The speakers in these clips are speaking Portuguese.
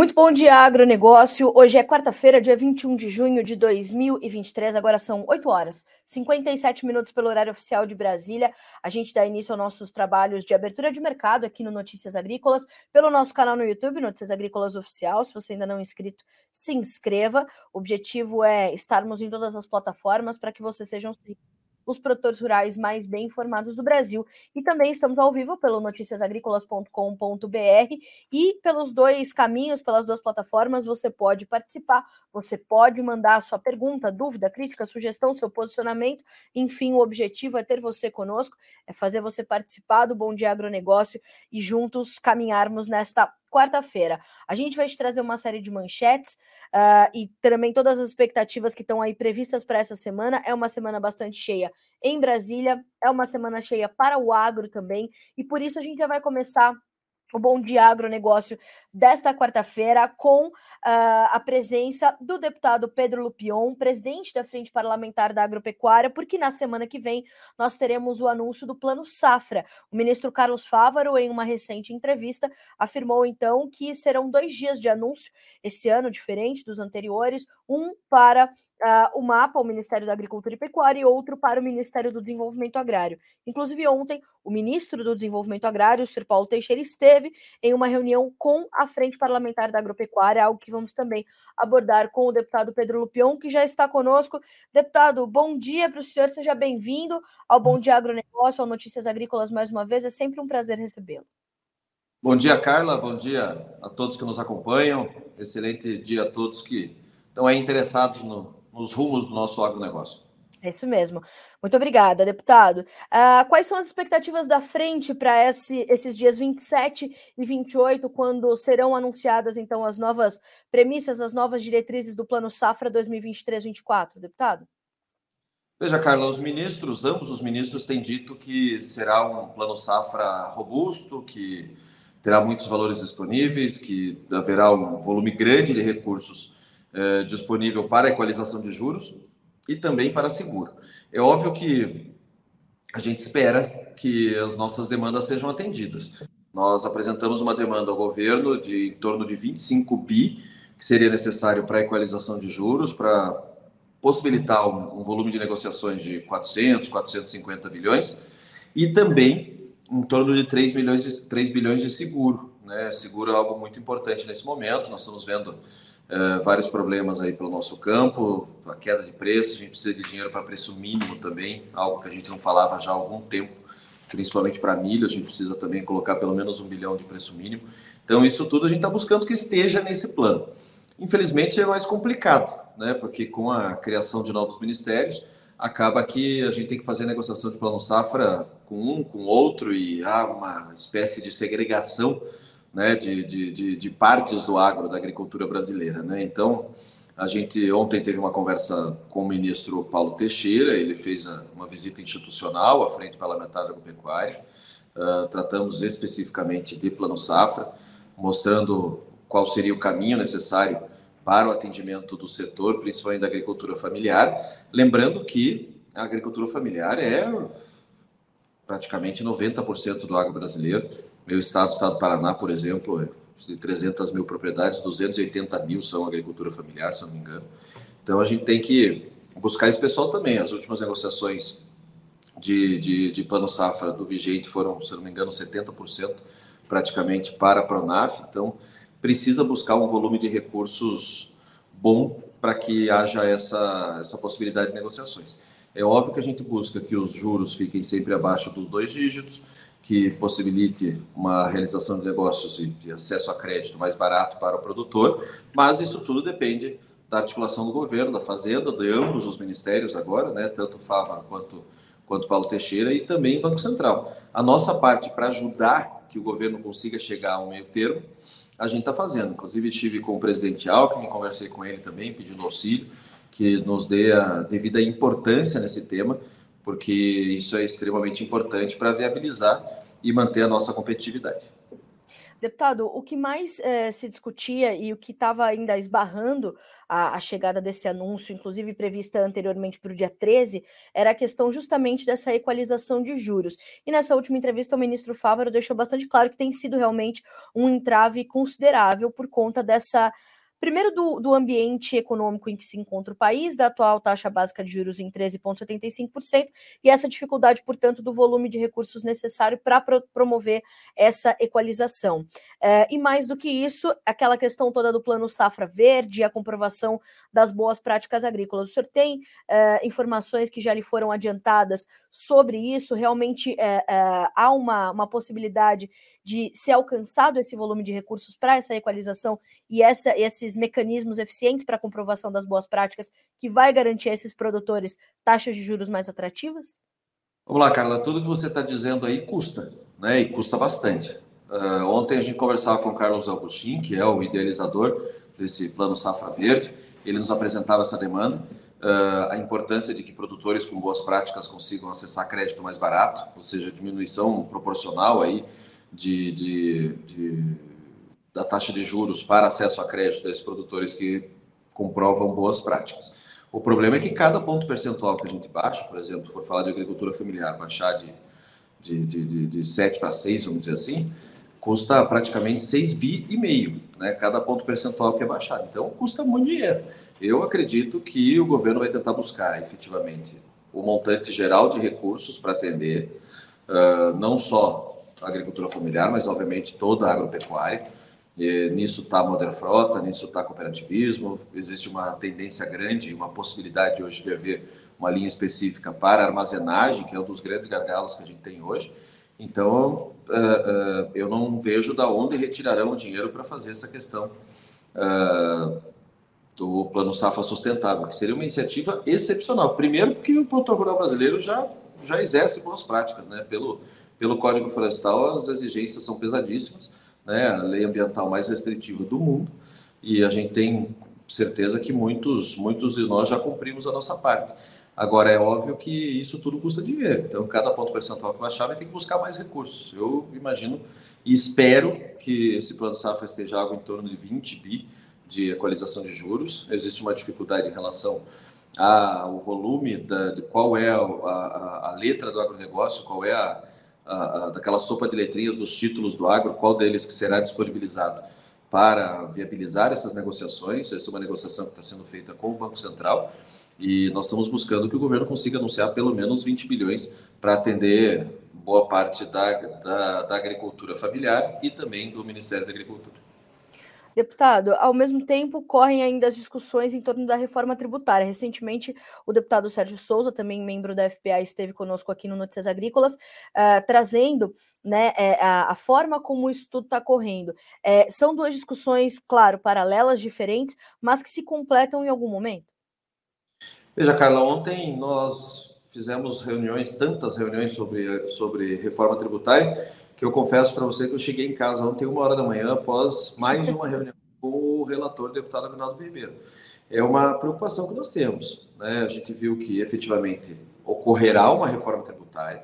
Muito bom dia, agronegócio. Hoje é quarta-feira, dia 21 de junho de 2023. Agora são 8 horas, 57 minutos pelo horário oficial de Brasília. A gente dá início aos nossos trabalhos de abertura de mercado aqui no Notícias Agrícolas, pelo nosso canal no YouTube, Notícias Agrícolas Oficial. Se você ainda não é inscrito, se inscreva. O objetivo é estarmos em todas as plataformas para que vocês sejam os produtores rurais mais bem informados do Brasil. E também estamos ao vivo pelo noticiasagricolas.com.br e pelos dois caminhos, pelas duas plataformas, você pode participar, você pode mandar sua pergunta, dúvida, crítica, sugestão, seu posicionamento. Enfim, o objetivo é ter você conosco, é fazer você participar do Bom Dia Agronegócio e juntos caminharmos nesta quarta-feira. A gente vai te trazer uma série de manchetes uh, e também todas as expectativas que estão aí previstas para essa semana. É uma semana bastante cheia em Brasília, é uma semana cheia para o agro também, e por isso a gente já vai começar o Bom Dia Agronegócio desta quarta-feira, com uh, a presença do deputado Pedro Lupion, presidente da Frente Parlamentar da Agropecuária, porque na semana que vem nós teremos o anúncio do Plano Safra. O ministro Carlos Fávaro, em uma recente entrevista, afirmou então que serão dois dias de anúncio esse ano, diferente dos anteriores, um para uh, o mapa, o Ministério da Agricultura e Pecuária, e outro para o Ministério do Desenvolvimento Agrário. Inclusive, ontem, o ministro do Desenvolvimento Agrário, o Sr. Paulo Teixeira, esteve em uma reunião com a Frente Parlamentar da Agropecuária, algo que vamos também abordar com o deputado Pedro Lupion, que já está conosco. Deputado, bom dia para o senhor, seja bem-vindo ao Bom Dia Agronegócio, ao Notícias Agrícolas mais uma vez, é sempre um prazer recebê-lo. Bom dia, Carla, bom dia a todos que nos acompanham, excelente dia a todos que estão aí interessados no, nos rumos do nosso agronegócio. É isso mesmo. Muito obrigada, deputado. Uh, quais são as expectativas da frente para esse, esses dias 27 e 28, quando serão anunciadas, então, as novas premissas, as novas diretrizes do Plano Safra 2023-24, deputado? Veja, Carla, os ministros, ambos os ministros têm dito que será um plano safra robusto, que terá muitos valores disponíveis, que haverá um volume grande de recursos é, disponível para equalização de juros e também para seguro. É óbvio que a gente espera que as nossas demandas sejam atendidas. Nós apresentamos uma demanda ao governo de em torno de 25 bi, que seria necessário para a equalização de juros, para possibilitar um, um, volume de negociações de 400, 450 bilhões, e também em torno de 3, milhões de, 3 bilhões de seguro. Né? Seguro é algo muito importante nesse momento, nós estamos vendo Uh, vários problemas aí pelo nosso campo, a queda de preço, a gente precisa de dinheiro para preço mínimo também, algo que a gente não falava já há algum tempo, principalmente para milho, a gente precisa também colocar pelo menos um bilhão de preço mínimo. Então, isso tudo a gente está buscando que esteja nesse plano. Infelizmente, é mais complicado, né? porque com a criação de novos ministérios, acaba que a gente tem que fazer negociação de plano safra com um, com outro, e há uma espécie de segregação né, de, de, de, partes do agro, da agricultura brasileira. Né? Então, a gente ontem teve uma conversa com o ministro Paulo Teixeira, ele fez uma visita institucional à Frente Parlamentar da Agropecuária, uh, tratamos especificamente de Plano Safra, mostrando qual seria o caminho necessário para o atendimento do setor, principalmente da agricultura familiar, lembrando que a agricultura familiar é praticamente 90% do agro brasileiro, meu estado, o estado do Paraná, por exemplo, de 300 mil propriedades, 280 mil são agricultura familiar, se eu não me engano. Então a gente tem que buscar esse pessoal também. As últimas negociações de, de, de plano safra do vigente foram, se eu não me engano, 70% praticamente para a Pronaf. Então precisa buscar um volume de recursos bom para que haja essa, essa possibilidade de negociações. É óbvio que a gente busca que os juros fiquem sempre abaixo dos dois dígitos, que possibilite uma realização de negócios e de acesso a crédito mais barato para o produtor, mas isso tudo depende da articulação do governo, da Fazenda, de ambos os ministérios agora, né, tanto Fava quanto, quanto Paulo Teixeira e também Banco Central. A nossa parte para ajudar que o governo consiga chegar ao meio termo, a gente está fazendo. Inclusive estive com o presidente Alckmin, conversei com ele também, pedindo auxílio, que nos dê a devida importância nesse tema, porque isso é extremamente importante para viabilizar e manter a nossa competitividade. Deputado, o que mais eh, se discutia e o que estava ainda esbarrando a, a, chegada desse anúncio, inclusive prevista anteriormente para o dia 13, era a questão justamente dessa equalização de juros. E nessa última entrevista, o ministro Fávaro deixou bastante claro que tem sido realmente um entrave considerável por conta dessa Primeiro, do, do ambiente econômico em que se encontra o país, da atual taxa básica de juros em 13,75%, e essa dificuldade, portanto, do volume de recursos necessário para pro promover essa equalização. É, e mais do que isso, aquela questão toda do plano Safra Verde, a comprovação das boas práticas agrícolas. O senhor tem é, informações que já lhe foram adiantadas sobre isso? Realmente é, há uma, uma possibilidade de ser alcançado esse volume de recursos para essa equalização e essa, esses mecanismos eficientes para comprovação das boas práticas que vai garantir a esses produtores taxas de juros mais atrativas? Vamos lá, Carla, tudo que você está dizendo aí custa, né? E custa bastante. Uh, ontem a gente conversava com o Carlos Augustin, que é o idealizador desse plano Safra Verde, ele nos apresentava essa demanda, uh, a importância de que produtores com boas práticas consigam acessar crédito mais barato, ou seja, diminuição proporcional aí de, de, de, da taxa de juros para acesso a crédito desses produtores que comprovam boas práticas. O problema é que cada ponto percentual que a gente baixa, por exemplo, for falar de agricultura familiar, baixar de, de, de, de 7 para 6, vamos dizer assim, custa praticamente 6 bi e meio, né? Cada ponto percentual que é baixado. Então, custa muito dinheiro. Eu acredito que o governo vai tentar buscar efetivamente o montante geral de recursos para atender uh, não só agricultura familiar, mas obviamente toda a agropecuária. E nisso está a Modern Frota, nisso está cooperativismo. Existe uma tendência grande, uma possibilidade hoje de haver uma linha específica para armazenagem, que é um dos grandes gargalos que a gente tem hoje. Então, uh, uh, eu não vejo da onde retirarão o dinheiro para fazer essa questão uh, do Plano Safra Sustentável, que seria uma iniciativa excepcional. Primeiro, porque o produtor rural brasileiro já, já exerce boas práticas, né? Pelo, pelo Código Florestal, as exigências são pesadíssimas, né? a lei ambiental mais restritiva do mundo, e a gente tem certeza que muitos, muitos de nós já cumprimos a nossa parte. Agora, é óbvio que isso tudo custa dinheiro, então cada ponto percentual que baixar vai ter que buscar mais recursos. Eu imagino e espero que esse plano Safra esteja algo em torno de 20 bi de equalização de juros. Existe uma dificuldade em relação ao volume, da, de qual é a, a, a letra do agronegócio, qual é a, daquela sopa de letrinhas dos títulos do agro, qual deles que será disponibilizado para viabilizar essas negociações. Essa é uma negociação que está sendo feita com o Banco Central e nós estamos buscando que o governo consiga anunciar pelo menos 20 bilhões para atender boa parte da, da, da agricultura familiar e também do Ministério da Agricultura. Deputado, ao mesmo tempo, correm ainda as discussões em torno da reforma tributária. Recentemente, o deputado Sérgio Souza, também membro da FPA, esteve conosco aqui no Notícias Agrícolas, uh, trazendo né, é, a, a, forma como isso tudo está correndo. É, são duas discussões, claro, paralelas, diferentes, mas que se completam em algum momento? Veja, Carla, ontem nós fizemos reuniões, tantas reuniões sobre, sobre reforma tributária, que eu confesso para você que eu cheguei em casa ontem, uma hora da manhã, após mais uma reunião com o relator, deputado Aguinaldo Ribeiro. É uma preocupação que nós temos. Né? A gente viu que efetivamente ocorrerá uma reforma tributária,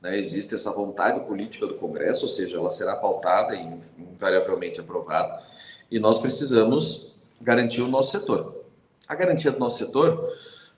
né? existe essa vontade política do Congresso, ou seja, ela será pautada e invariavelmente aprovada, e nós precisamos garantir o nosso setor. A garantia do nosso setor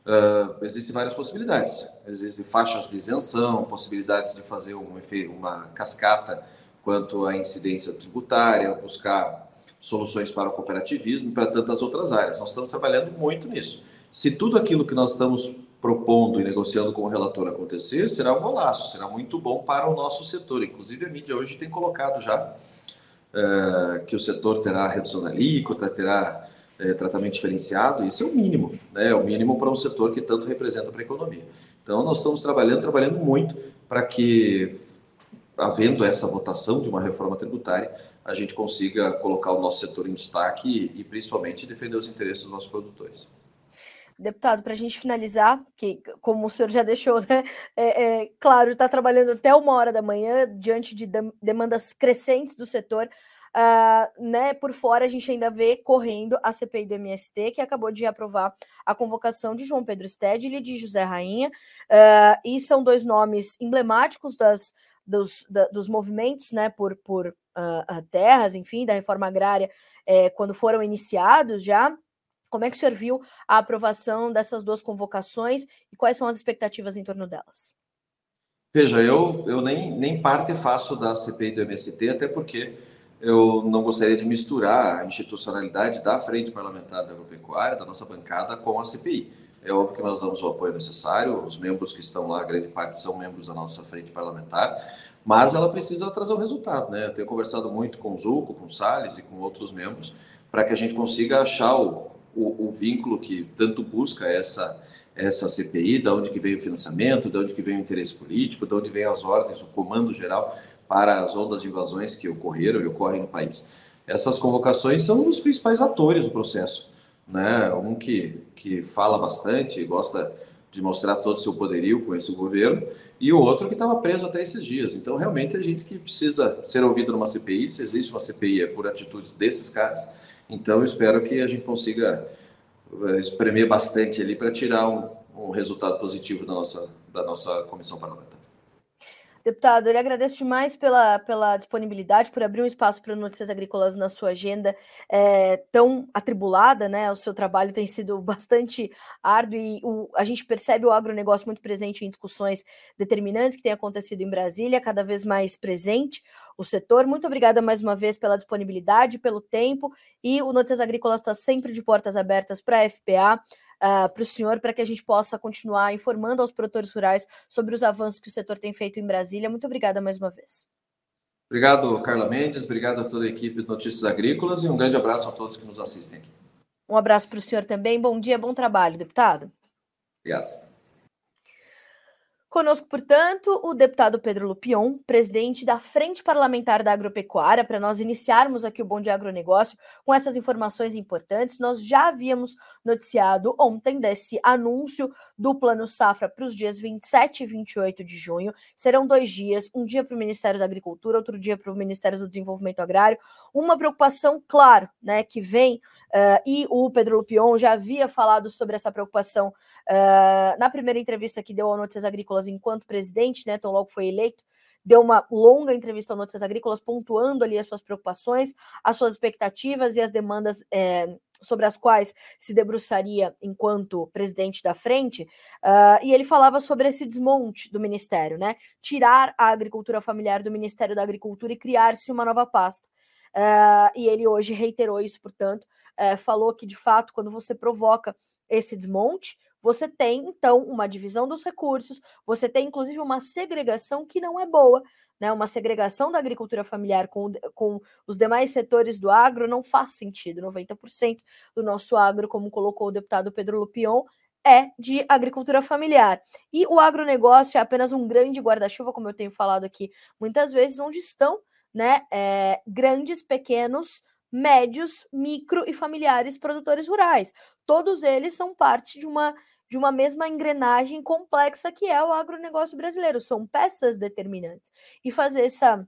Uh, existem várias possibilidades. Existem faixas de isenção, possibilidades de fazer um, uma cascata quanto à incidência tributária, buscar soluções para o cooperativismo e para tantas outras áreas. Nós estamos trabalhando muito nisso. Se tudo aquilo que nós estamos propondo e negociando com o relator acontecer, será um golaço, será muito bom para o nosso setor. Inclusive, a mídia hoje tem colocado já uh, que o setor terá redução da alíquota, terá é, tratamento diferenciado, isso é o mínimo, né? É o mínimo para um setor que tanto representa para a economia. Então, nós estamos trabalhando, trabalhando muito para que, havendo essa votação de uma reforma tributária, a gente consiga colocar o nosso setor em destaque e, e principalmente, defender os interesses dos nossos produtores. Deputado, para a gente finalizar, que como o senhor já deixou, né, é, é claro, está trabalhando até uma hora da manhã, diante de demandas crescentes do setor, Uh, né, por fora, a gente ainda vê correndo a CPI do MST, que acabou de aprovar a convocação de João Pedro Stedley e de José Rainha, uh, e são dois nomes emblemáticos das, dos, da, dos movimentos né, por, por uh, terras, enfim, da reforma agrária, é, quando foram iniciados já. Como é que o senhor viu a aprovação dessas duas convocações e quais são as expectativas em torno delas? Veja, eu, eu nem, nem parte faço da CPI do MST, até porque eu não gostaria de misturar a institucionalidade da Frente Parlamentar da Agropecuária, da nossa bancada, com a CPI. É óbvio que nós damos o apoio necessário, os membros que estão lá, grande parte são membros da nossa frente parlamentar, mas ela precisa trazer um resultado, né? Eu tenho conversado muito com o Zuco, com o Salles e com outros membros, para que a gente consiga achar o, o, o, vínculo que tanto busca essa, essa CPI, da onde que vem o financiamento, da onde que vem o interesse político, da onde vem as ordens, o comando geral para as ondas de invasões que ocorreram e ocorrem no país. Essas convocações são os principais atores do processo né? Um que, que fala bastante, gosta de mostrar todo o seu poderio com esse governo, e o outro que estava preso até esses dias. Então, realmente, a gente que precisa ser ouvido numa CPI, se existe uma CPI é por atitudes desses caras, então espero que a gente consiga eh, espremer bastante ali para tirar um, um resultado positivo da nossa, da nossa comissão parlamentar. Deputado, eu lhe agradeço demais pela, pela disponibilidade, por abrir um espaço para Notícias Agrícolas na sua agenda é, tão atribulada, né? O seu trabalho tem sido bastante árduo e o, a gente percebe o agronegócio muito presente em discussões determinantes que têm acontecido em Brasília, cada vez mais presente o setor. Muito obrigada mais uma vez pela disponibilidade, pelo tempo e o Notícias Agrícolas está sempre de portas abertas para a FPA uh, ah, para o senhor, para que a gente possa continuar informando aos produtores rurais sobre os avanços que o setor tem feito em Brasília. Muito obrigada mais uma vez. Obrigado, Carla Mendes. Obrigado a toda a equipe de Notícias Agrícolas e um grande abraço a todos que nos assistem aqui. Um abraço para o senhor também. Bom dia, bom trabalho, deputado. Obrigado. Conosco, portanto, o deputado Pedro Lupion, presidente da Frente Parlamentar da Agropecuária, para nós iniciarmos aqui o Bom Dia Agronegócio com essas informações importantes. Nós já havíamos noticiado ontem desse anúncio do Plano Safra para os dias 27 e 28 de junho. Serão dois dias, um dia para o Ministério da Agricultura, outro dia para o Ministério do Desenvolvimento Agrário. Uma preocupação, claro, né, que vem Uh, e o Pedro Lupion já havia falado sobre essa preocupação uh, na primeira entrevista que deu ao Notícias Agrícolas enquanto presidente, né? Logo foi eleito, deu uma longa entrevista ao Notícias Agrícolas, pontuando ali as suas preocupações, as suas expectativas e as demandas é, sobre as quais se debruçaria enquanto presidente da frente, uh, e ele falava sobre esse desmonte do ministério, né? Tirar a agricultura familiar do Ministério da Agricultura e criar-se uma nova pasta. Uh, e ele hoje reiterou isso, portanto, uh, falou que de fato, quando você provoca esse desmonte, você tem então uma divisão dos recursos, você tem inclusive uma segregação que não é boa, né? Uma segregação da agricultura familiar com, com os demais setores do agro não faz sentido. 90% do nosso agro, como colocou o deputado Pedro Lupion, é de agricultura familiar. E o agronegócio é apenas um grande guarda-chuva, como eu tenho falado aqui muitas vezes, onde estão né, é, grandes, pequenos, médios, micro e familiares produtores rurais. Todos eles são parte de uma de uma mesma engrenagem complexa que é o agronegócio brasileiro, são peças determinantes. E fazer essa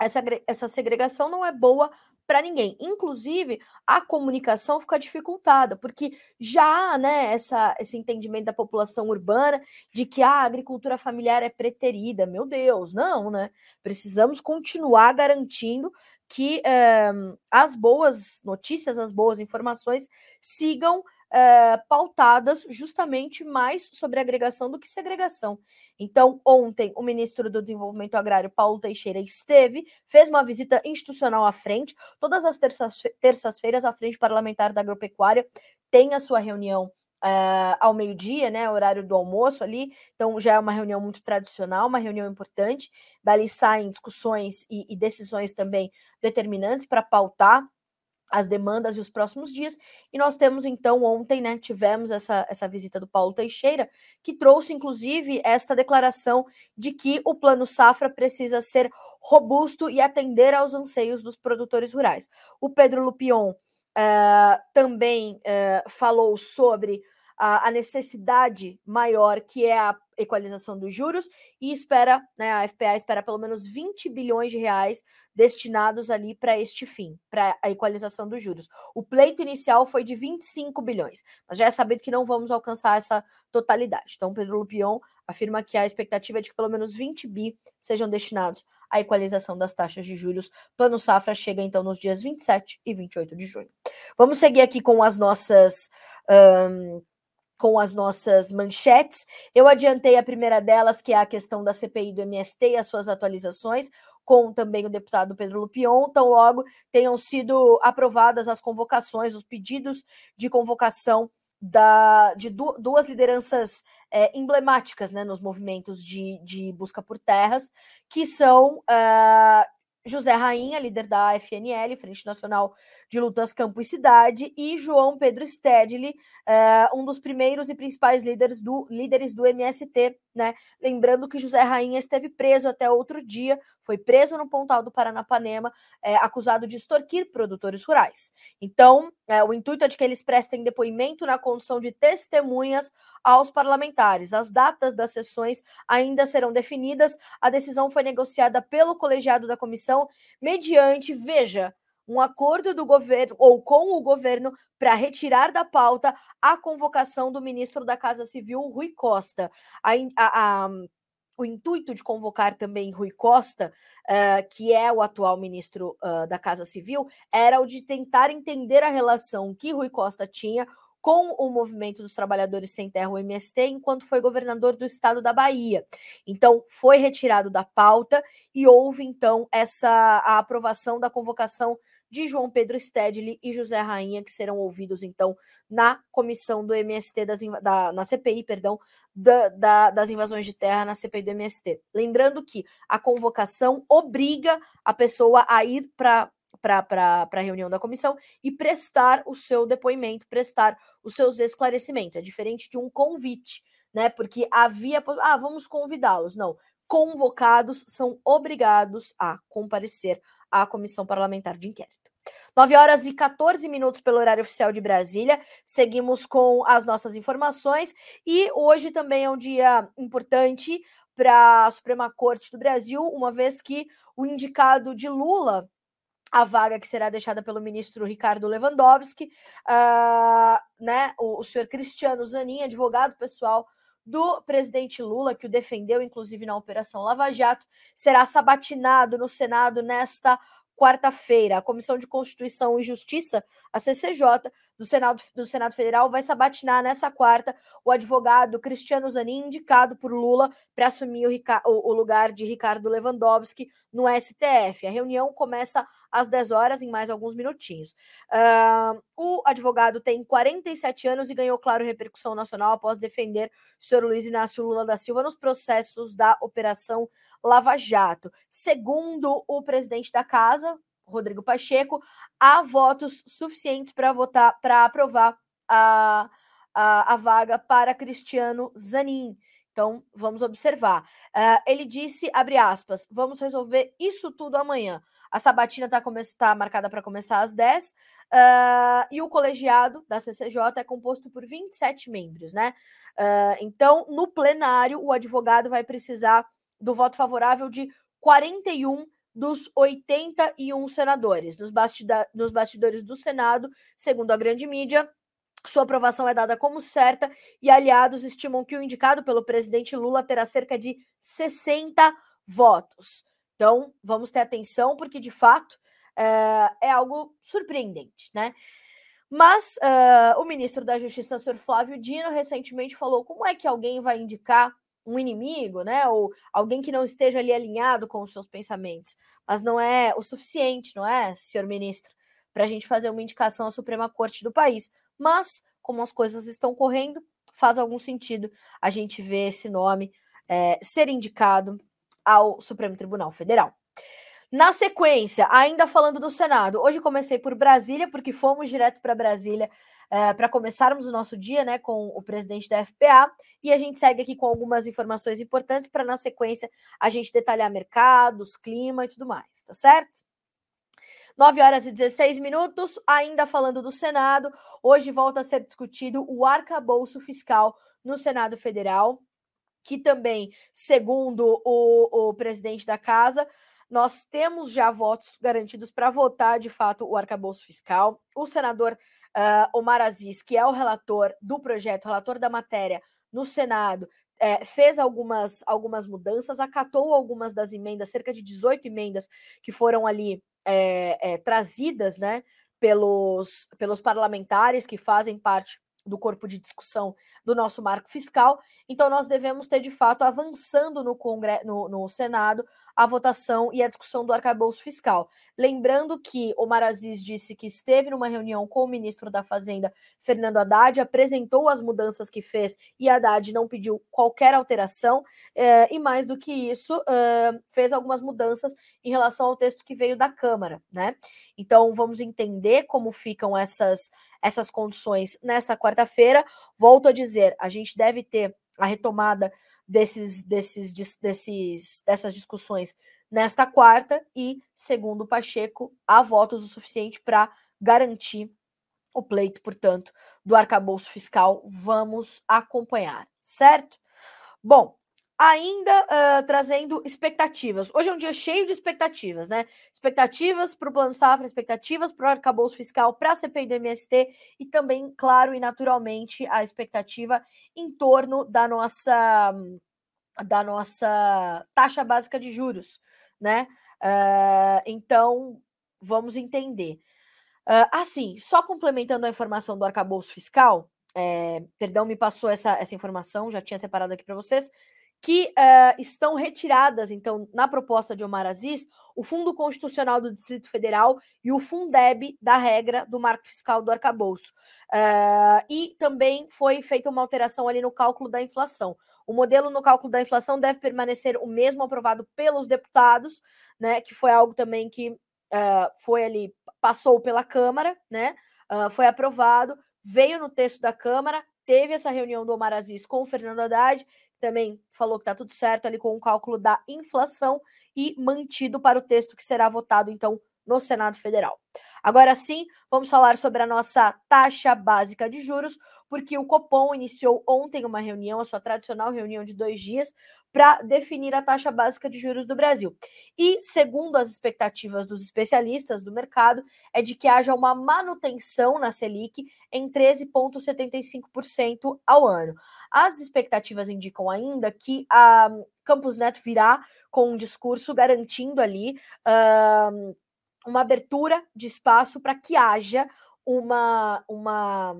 essa, essa segregação não é boa para ninguém. Inclusive, a comunicação fica dificultada, porque já né, essa, esse entendimento da população urbana de que a agricultura familiar é preterida. Meu Deus, não, né? Precisamos continuar garantindo que eh, as boas notícias, as boas informações sigam é, pautadas justamente mais sobre agregação do que segregação. Então, ontem, o ministro do Desenvolvimento Agrário, Paulo Teixeira, esteve, fez uma visita institucional à frente. Todas as terças-feiras, a Frente Parlamentar da Agropecuária tem a sua reunião Uh, ao meio-dia, né, horário do almoço ali, então já é uma reunião muito tradicional, uma reunião importante, dali saem discussões e, e decisões também determinantes para pautar as demandas e os próximos dias. E nós temos então ontem, né, tivemos essa, essa visita do Paulo Teixeira, que trouxe inclusive esta declaração de que o plano safra precisa ser robusto e atender aos anseios dos produtores rurais. O Pedro Lupion uh, também uh, falou sobre a, a necessidade maior que é a equalização dos juros e espera, né, a FPA espera pelo menos 20 bilhões de reais destinados ali para este fim, para a equalização dos juros. O pleito inicial foi de 25 bilhões, mas já é sabido que não vamos alcançar essa totalidade. Então, Pedro Lupion afirma que a expectativa é de que pelo menos 20 bi sejam destinados à equalização das taxas de juros. Plano Safra chega então nos dias 27 e 28 de junho. Vamos seguir aqui com as nossas. Um, com as nossas manchetes. Eu adiantei a primeira delas, que é a questão da CPI do MST e as suas atualizações, com também o deputado Pedro Lupion. Então, logo tenham sido aprovadas as convocações, os pedidos de convocação da, de du, duas lideranças é, emblemáticas né, nos movimentos de, de busca por terras, que são uh, José Rainha, líder da FNL, Frente Nacional de Lutas Campo e Cidade, e João Pedro Stedley, uh, um dos primeiros e principais líderes do, líderes do MST, né? Lembrando que José Rainha esteve preso até outro dia, foi preso no Pontal do Paranapanema, é, acusado de extorquir produtores rurais. Então, é, o intuito é de que eles prestem depoimento na condição de testemunhas aos parlamentares. As datas das sessões ainda serão definidas. A decisão foi negociada pelo colegiado da comissão mediante, veja, um acordo do governo ou com o governo para retirar da pauta a convocação do ministro da Casa Civil, Rui Costa. A, a, a, o intuito de convocar também Rui Costa, uh, que é o atual ministro uh, da Casa Civil, era o de tentar entender a relação que Rui Costa tinha com o movimento dos trabalhadores sem terra, o MST, enquanto foi governador do estado da Bahia. Então, foi retirado da pauta e houve então essa a aprovação da convocação de João Pedro Stedley e José Rainha, que serão ouvidos, então, na comissão do MST, das, da, na CPI, perdão, da, da, das invasões de terra na CPI do MST. Lembrando que a convocação obriga a pessoa a ir para para a reunião da comissão e prestar o seu depoimento, prestar os seus esclarecimentos. É diferente de um convite, né? Porque havia. Ah, vamos convidá-los. Não. Convocados são obrigados a comparecer à comissão parlamentar de inquérito. 9 horas e 14 minutos pelo horário oficial de Brasília. Seguimos com as nossas informações e hoje também é um dia importante para a Suprema Corte do Brasil, uma vez que o indicado de Lula a vaga que será deixada pelo ministro Ricardo Lewandowski, uh, né, o, o senhor Cristiano Zanin, advogado pessoal do presidente Lula, que o defendeu, inclusive, na Operação Lava Jato, será sabatinado no Senado nesta quarta-feira. A Comissão de Constituição e Justiça, a CCJ, do Senado, do Senado Federal, vai sabatinar nessa quarta o advogado Cristiano Zanin, indicado por Lula para assumir o, o, lugar de Ricardo Lewandowski no STF. A reunião começa às 10 horas, em mais alguns minutinhos. Uh, o advogado tem 47 anos e ganhou, claro, repercussão nacional após defender o senhor Luiz Inácio Lula da Silva nos processos da Operação Lava Jato. Segundo o presidente da casa, Rodrigo Pacheco, há votos suficientes para votar, para aprovar a, a, a vaga para Cristiano Zanin. Então, vamos observar. Uh, ele disse, abre aspas, vamos resolver isso tudo amanhã. A sabatina está tá marcada para começar às 10 uh, ah, e o colegiado da CCJ é composto por 27 membros, né? Uh, então, no plenário, o advogado vai precisar do voto favorável de 41 dos 81 senadores. Nos, bastida nos bastidores do Senado, segundo a grande mídia, sua aprovação é dada como certa e aliados estimam que o indicado pelo presidente Lula terá cerca de 60 votos. Então, vamos ter atenção, porque de fato é, é algo surpreendente, né? Mas uh, o ministro da Justiça, Sr. Flávio Dino, recentemente falou como é que alguém vai indicar um inimigo, né? Ou alguém que não esteja ali alinhado com os seus pensamentos. Mas não é o suficiente, não é, senhor ministro, para a gente fazer uma indicação à Suprema Corte do país. Mas, como as coisas estão correndo, faz algum sentido a gente ver esse nome é, ser indicado ao Supremo Tribunal Federal. Na sequência, ainda falando do Senado, hoje comecei por Brasília, porque fomos direto para Brasília é, para começarmos o nosso dia né, com o presidente da FPA, e a gente segue aqui com algumas informações importantes para, na sequência, a gente detalhar mercados, clima e tudo mais, tá certo? 9 horas e 16 minutos, ainda falando do Senado, hoje volta a ser discutido o arcabouço fiscal no Senado Federal que também, segundo o, o presidente da casa, nós temos já votos garantidos para votar de fato o arcabouço fiscal. O senador uh, Omar Aziz, que é o relator do projeto, relator da matéria no Senado é, fez algumas, algumas mudanças, acatou algumas das emendas, cerca de 18 emendas que foram ali é, é, trazidas né, pelos, pelos parlamentares que fazem parte do corpo de discussão do nosso marco fiscal. Então, nós devemos ter, de fato, avançando no, Congresso, no, no Senado, a votação e a discussão do arcabouço fiscal. Lembrando que Omar Aziz disse que esteve numa reunião com o ministro da Fazenda, Fernando Haddad, apresentou as mudanças que fez e Haddad não pediu qualquer alteração, eh, e mais do que isso, eh, fez algumas mudanças em relação ao texto que veio da Câmara, né? Então, vamos entender como ficam essas essas condições nessa quarta-feira. Volto a dizer, a gente deve ter a retomada desses, desses, desses, dessas discussões nesta quarta e, segundo Pacheco, há votos o suficiente para garantir o pleito, portanto, do arcabouço fiscal. Vamos acompanhar, certo? Bom, ainda uh, trazendo expectativas. Hoje é um dia cheio de expectativas, né? Expectativas para o Plano Safra, expectativas para o arcabouço fiscal, para a CPI do MST e também, claro e naturalmente, a expectativa em torno da nossa da nossa taxa básica de juros, né? Uh, então, vamos entender. Uh, assim, só complementando a informação do arcabouço fiscal, é, perdão, me passou essa, essa informação, já tinha separado aqui para vocês que uh, estão retiradas, então, na proposta de Omar Aziz, o Fundo Constitucional do Distrito Federal e o Fundeb da regra do marco fiscal do arcabouço. Uh, e também foi feita uma alteração ali no cálculo da inflação. O modelo no cálculo da inflação deve permanecer o mesmo aprovado pelos deputados, né? Que foi algo também que uh, foi ali, passou pela Câmara, né? foi aprovado, veio no texto da Câmara, teve essa reunião do Omar Aziz com o Fernando Haddad, também falou que está tudo certo ali com o cálculo da inflação e mantido para o texto que será votado, então, no Senado Federal. Agora sim, vamos falar sobre a nossa taxa básica de juros, porque o Copom iniciou ontem uma reunião, a sua tradicional reunião de dois dias, para definir a taxa básica de juros do Brasil. E, segundo as expectativas dos especialistas do mercado, é de que haja uma manutenção na Selic em 13,75% ao ano. As expectativas indicam ainda que a Campus Neto virá com um discurso garantindo ali. Uma abertura de espaço para que haja uma, uma,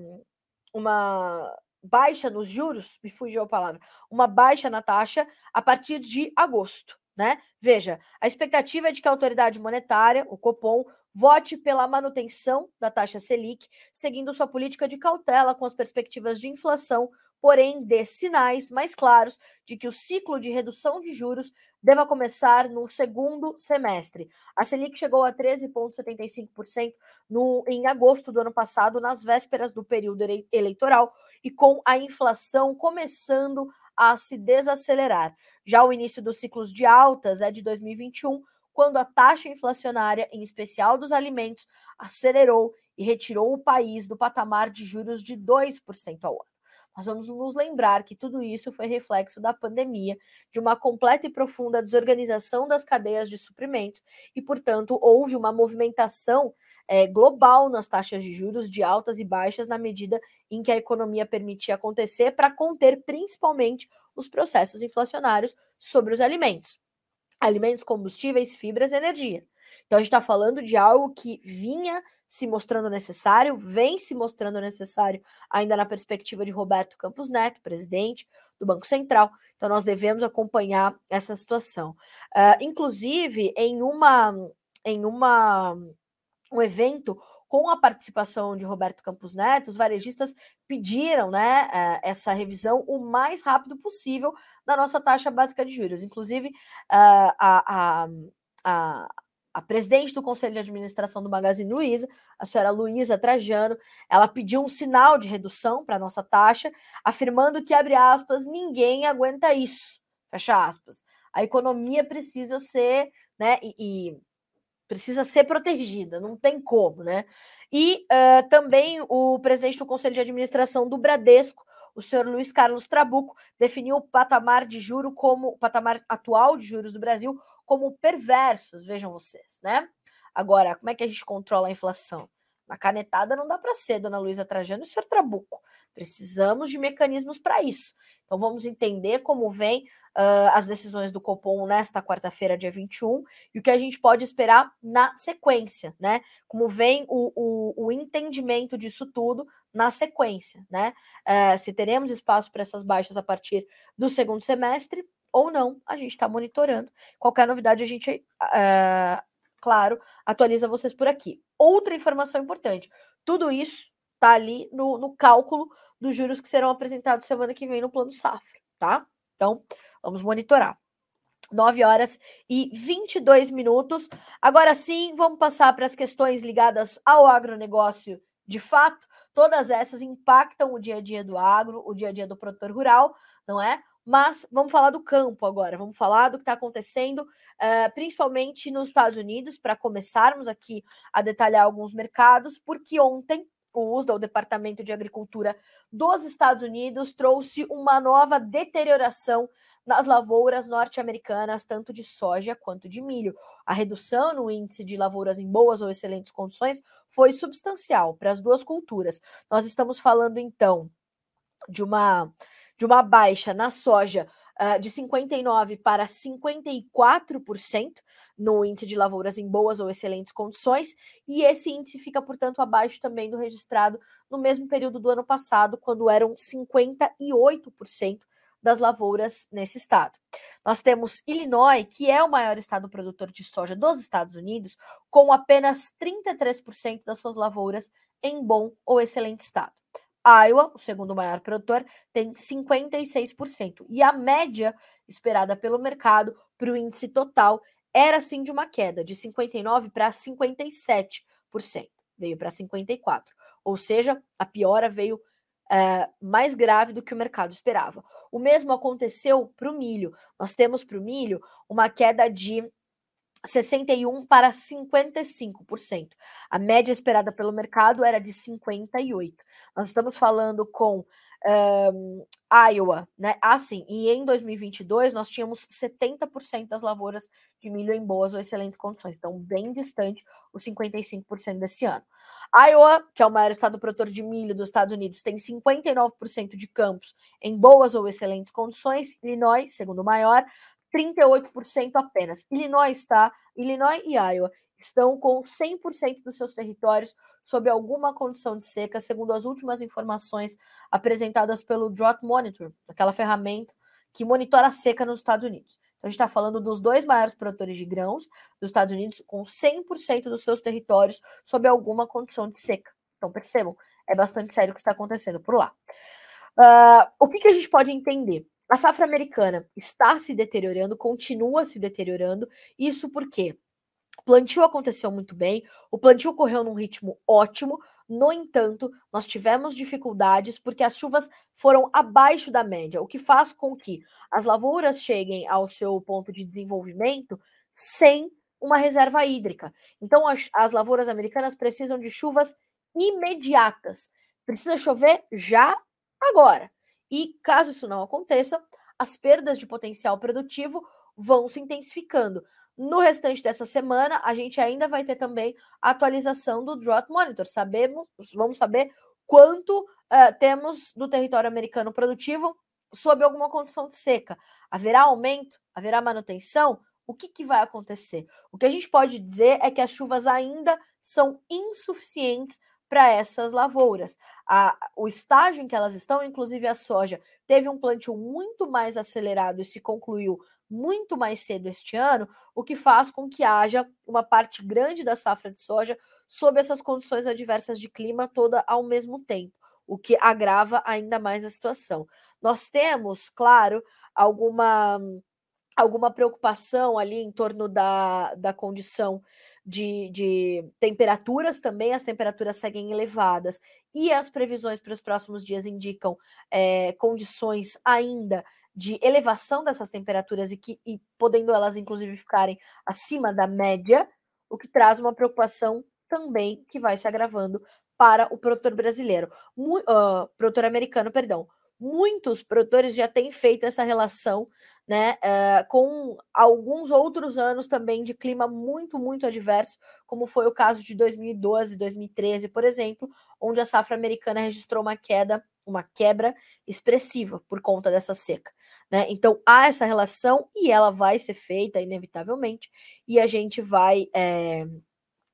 uma baixa nos juros, me fugiu a palavra, uma baixa na taxa a partir de agosto. Né? Veja, a expectativa é de que a autoridade monetária, o Copom, vote pela manutenção da taxa Selic, seguindo sua política de cautela com as perspectivas de inflação porém dê sinais mais claros de que o ciclo de redução de juros deva começar no segundo semestre. A Selic chegou a 13,75% no, em agosto do ano passado, nas vésperas do período eleitoral, e com a inflação começando a se desacelerar. Já o início dos ciclos de altas é de 2021, quando a taxa inflacionária, em especial dos alimentos, acelerou e retirou o país do patamar de juros de 2% ao ano. Nós vamos nos lembrar que tudo isso foi reflexo da pandemia, de uma completa e profunda desorganização das cadeias de suprimentos e, portanto, houve uma movimentação é, global nas taxas de juros de altas e baixas na medida em que a economia permitia acontecer para conter principalmente os processos inflacionários sobre os alimentos. Alimentos, combustíveis, fibras energia. Então, a gente está falando de algo que vinha se mostrando necessário, vem se mostrando necessário ainda na perspectiva de Roberto Campos Neto, presidente do Banco Central. Então, nós devemos acompanhar essa situação. Uh, inclusive, em uma em uma um evento com a participação de Roberto Campos Neto, os varejistas pediram né, eh, essa revisão o mais rápido possível da nossa taxa básica de juros. Inclusive, uh, a, a, a, a presidente do Conselho de Administração do Magazine Luiza, a senhora Luísa Trajano, ela pediu um sinal de redução para a nossa taxa, afirmando que, abre aspas, ninguém aguenta isso, fecha aspas. A economia precisa ser, né, e, e precisa ser protegida, não tem como, né? E uh, também o presidente do Conselho de Administração do Bradesco, o senhor Luiz Carlos Trabuco, definiu o patamar de juro como o patamar atual de juros do Brasil como perversos, vejam vocês, né? Agora, como é que a gente controla a inflação? Na canetada não dá para ser, dona Luísa Trajano e o senhor Trabuco. Precisamos de mecanismos para isso. Então vamos entender como vem uh, as decisões do Copom nesta quarta-feira, dia 21, e o que a gente pode esperar na sequência, né? Como vem o, o, o entendimento disso tudo na sequência, né? Uh, se teremos espaço para essas baixas a partir do segundo semestre ou não, a gente está monitorando. Qualquer novidade, a gente, uh, claro, atualiza vocês por aqui. Outra informação importante: tudo isso está ali no, no cálculo dos juros que serão apresentados semana que vem no Plano Safra, tá? Então, vamos monitorar. 9 horas e 22 minutos. Agora sim, vamos passar para as questões ligadas ao agronegócio de fato. Todas essas impactam o dia a dia do agro, o dia a dia do produtor rural, não é? Mas vamos falar do campo agora, vamos falar do que está acontecendo, uh, principalmente nos Estados Unidos, para começarmos aqui a detalhar alguns mercados, porque ontem o USDA, o Departamento de Agricultura dos Estados Unidos, trouxe uma nova deterioração nas lavouras norte-americanas, tanto de soja quanto de milho. A redução no índice de lavouras em boas ou excelentes condições foi substancial para as duas culturas. Nós estamos falando, então, de uma, de uma baixa na soja uh, de 59% para 54% no índice de lavouras em boas ou excelentes condições, e esse índice fica, portanto, abaixo também do registrado no mesmo período do ano passado, quando eram 58% das lavouras nesse estado. Nós temos Illinois, que é o maior estado produtor de soja dos Estados Unidos, com apenas 33% das suas lavouras em bom ou excelente estado. Iowa, o segundo maior produtor, tem 56%. E a média esperada pelo mercado para o índice total era sim de uma queda de 59% para 57%. Veio para 54%. Ou seja, a piora veio é, mais grave do que o mercado esperava. O mesmo aconteceu para o milho. Nós temos para o milho uma queda de 61% para 55%. A média esperada pelo mercado era de 58%. Nós estamos falando com um, Iowa, né? Assim, e em 2022 nós tínhamos 70% das lavouras de milho em boas ou excelentes condições, então bem distante os 55% desse ano. Iowa, que é o maior estado produtor de milho dos Estados Unidos, tem 59% de campos em boas ou excelentes condições. Illinois, segundo maior, 38% apenas. Illinois está, Illinois e Iowa estão com 100% dos seus territórios sob alguma condição de seca, segundo as últimas informações apresentadas pelo Drought Monitor, aquela ferramenta que monitora a seca nos Estados Unidos. Então, a gente está falando dos dois maiores produtores de grãos dos Estados Unidos, com 100% dos seus territórios sob alguma condição de seca. Então, percebam, é bastante sério o que está acontecendo por lá. Uh, o que, que a gente pode entender? A safra americana está se deteriorando, continua se deteriorando. Isso porque o plantio aconteceu muito bem, o plantio ocorreu num ritmo ótimo. No entanto, nós tivemos dificuldades porque as chuvas foram abaixo da média, o que faz com que as lavouras cheguem ao seu ponto de desenvolvimento sem uma reserva hídrica. Então, as, as lavouras americanas precisam de chuvas imediatas. Precisa chover já agora. E caso isso não aconteça, as perdas de potencial produtivo vão se intensificando. No restante dessa semana, a gente ainda vai ter também a atualização do Drought Monitor. Sabemos, vamos saber quanto uh, temos do território americano produtivo sob alguma condição de seca. Haverá aumento? Haverá manutenção? O que, que vai acontecer? O que a gente pode dizer é que as chuvas ainda são insuficientes para essas lavouras. A, o estágio em que elas estão, inclusive a soja, teve um plantio muito mais acelerado e se concluiu muito mais cedo este ano, o que faz com que haja uma parte grande da safra de soja sob essas condições adversas de clima toda ao mesmo tempo, o que agrava ainda mais a situação. Nós temos, claro, alguma alguma preocupação ali em torno da, da condição de, de temperaturas também, as temperaturas seguem elevadas e as previsões para os próximos dias indicam é, condições ainda de elevação dessas temperaturas e, que, e podendo elas, inclusive, ficarem acima da média, o que traz uma preocupação também que vai se agravando para o produtor brasileiro, uh, produtor americano, perdão. Muitos produtores já têm feito essa relação né, uh, com alguns outros anos também de clima muito, muito adverso, como foi o caso de 2012, 2013, por exemplo, onde a safra americana registrou uma queda, uma quebra expressiva por conta dessa seca. Né? Então há essa relação e ela vai ser feita inevitavelmente, e a gente vai é,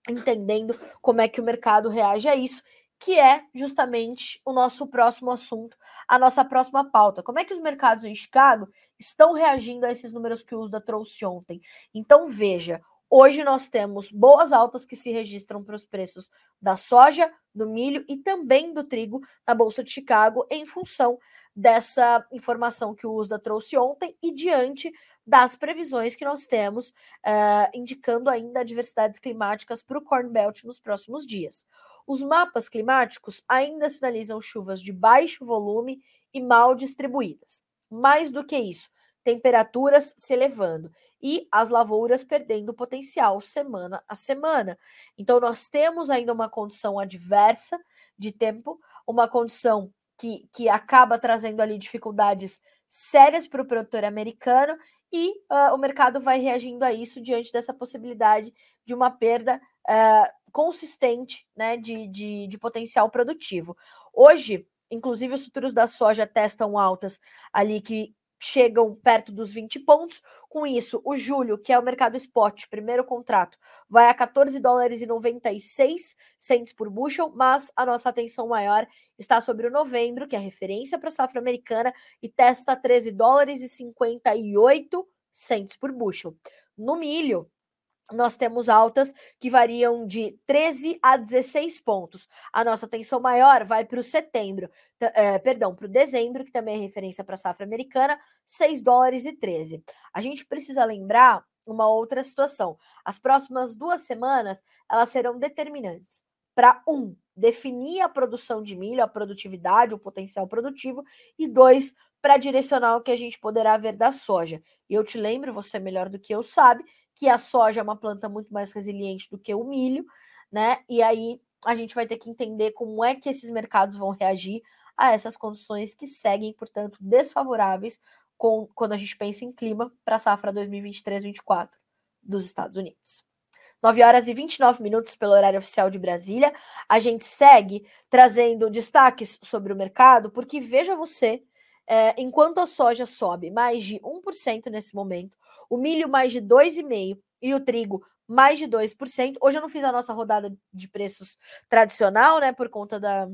entendendo como é que o mercado reage a isso que é justamente o nosso próximo assunto, a nossa próxima pauta. Como é que os mercados em Chicago estão reagindo a esses números que o USDA trouxe ontem? Então, veja, hoje nós temos boas altas que se registram para os preços da soja, do milho e também do trigo na Bolsa de Chicago, em função dessa informação que o USDA trouxe ontem e diante das previsões que nós temos, uh, indicando ainda adversidades climáticas para o Corn Belt nos próximos dias. Os mapas climáticos ainda sinalizam chuvas de baixo volume e mal distribuídas. Mais do que isso, temperaturas se elevando e as lavouras perdendo potencial semana a semana. Então, nós temos ainda uma condição adversa de tempo, uma condição que, que acaba trazendo ali dificuldades sérias para o produtor americano e uh, o mercado vai reagindo a isso diante dessa possibilidade de uma perda uh, consistente né, de, de, de potencial produtivo. Hoje, inclusive, os futuros da soja testam altas ali que chegam perto dos 20 pontos. Com isso, o julho, que é o mercado spot, primeiro contrato, vai a 14 dólares e 96 centes por bushel, mas a nossa atenção maior está sobre o novembro, que é referência para a safra americana, e testa 13 dólares e 58 centes por bushel. No milho, nós temos altas que variam de 13 a 16 pontos. A nossa atenção maior vai para o setembro, é, perdão, para o dezembro, que também é referência para a safra americana, 6 dólares e 13. A gente precisa lembrar uma outra situação. As próximas duas semanas, elas serão determinantes para, um, definir a produção de milho, a produtividade, o potencial produtivo, e dois, para direcionar o que a gente poderá ver da soja. E eu te lembro, você melhor do que eu sabe, que a soja é uma planta muito mais resiliente do que o milho, né? E aí a gente vai ter que entender como é que esses mercados vão reagir a essas condições que seguem, portanto, desfavoráveis com, quando a gente pensa em clima para a safra 2023-24 dos Estados Unidos. 9 horas e 29 minutos pelo horário oficial de Brasília. A gente segue trazendo destaques sobre o mercado, porque veja você, é, enquanto a soja sobe mais de 1% nesse momento, o milho mais de 2,5% e o trigo mais de 2%. Hoje eu não fiz a nossa rodada de preços tradicional, né, por conta da,